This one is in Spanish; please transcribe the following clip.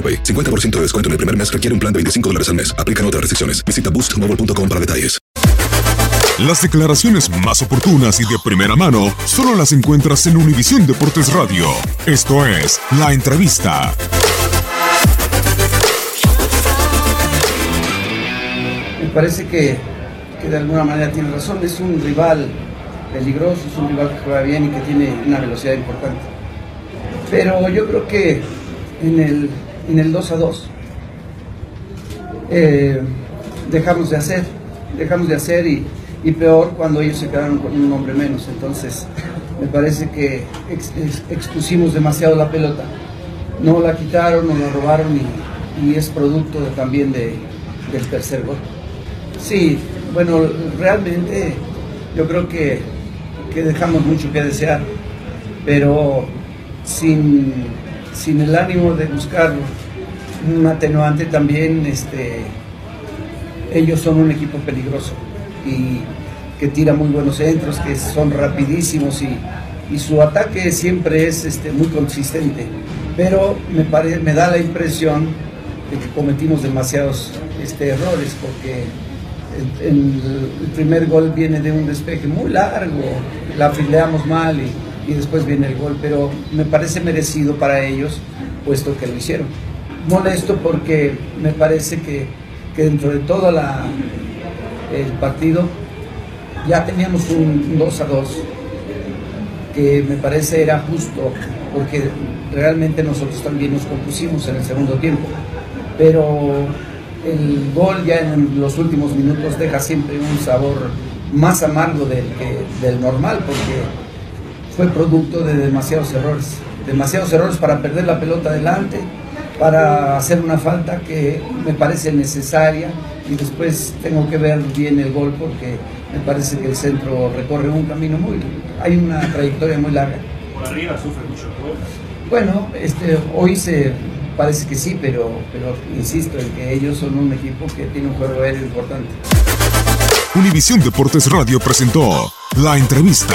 AroPay. 50% de descuento en el primer mes requiere un plan de 25 dólares al mes. Aplican otras restricciones. Visita boostmobile.com para detalles. Las declaraciones más oportunas y de primera mano solo las encuentras en Univisión Deportes Radio. Esto es La Entrevista. Me parece que, que de alguna manera tiene razón. Es un rival peligroso, es un rival que juega bien y que tiene una velocidad importante. Pero yo creo que en el, en el 2 a 2 eh, dejamos de hacer, dejamos de hacer y, y peor cuando ellos se quedaron con un hombre menos. Entonces, me parece que ex- ex- expusimos demasiado la pelota. No la quitaron, no la robaron y, y es producto también de, del tercer gol. Sí, bueno, realmente yo creo que, que dejamos mucho que desear, pero sin, sin el ánimo de buscar un atenuante también, este, ellos son un equipo peligroso y que tira muy buenos centros, que son rapidísimos y, y su ataque siempre es este, muy consistente. Pero me, me da la impresión de que cometimos demasiados este, errores porque el, el- el primer gol viene de un despeje muy largo, la fileamos mal y, y después viene el gol, pero me parece merecido para ellos puesto que lo hicieron. Molesto porque me parece que, que dentro de todo la, el partido ya teníamos un 2 a 2 que me parece era justo porque realmente nosotros también nos compusimos en el segundo tiempo pero el gol ya en los últimos minutos deja siempre un sabor más amargo del, del normal porque fue producto de demasiados errores demasiados errores para perder la pelota adelante para hacer una falta que me parece necesaria y después tengo que ver bien el gol porque me parece que el centro recorre un camino muy hay una trayectoria muy larga Por arriba sufre mucho bueno, este, hoy se parece que sí, pero, pero insisto en que ellos son un equipo que tiene un juego aéreo importante. Univisión Deportes Radio presentó La Entrevista.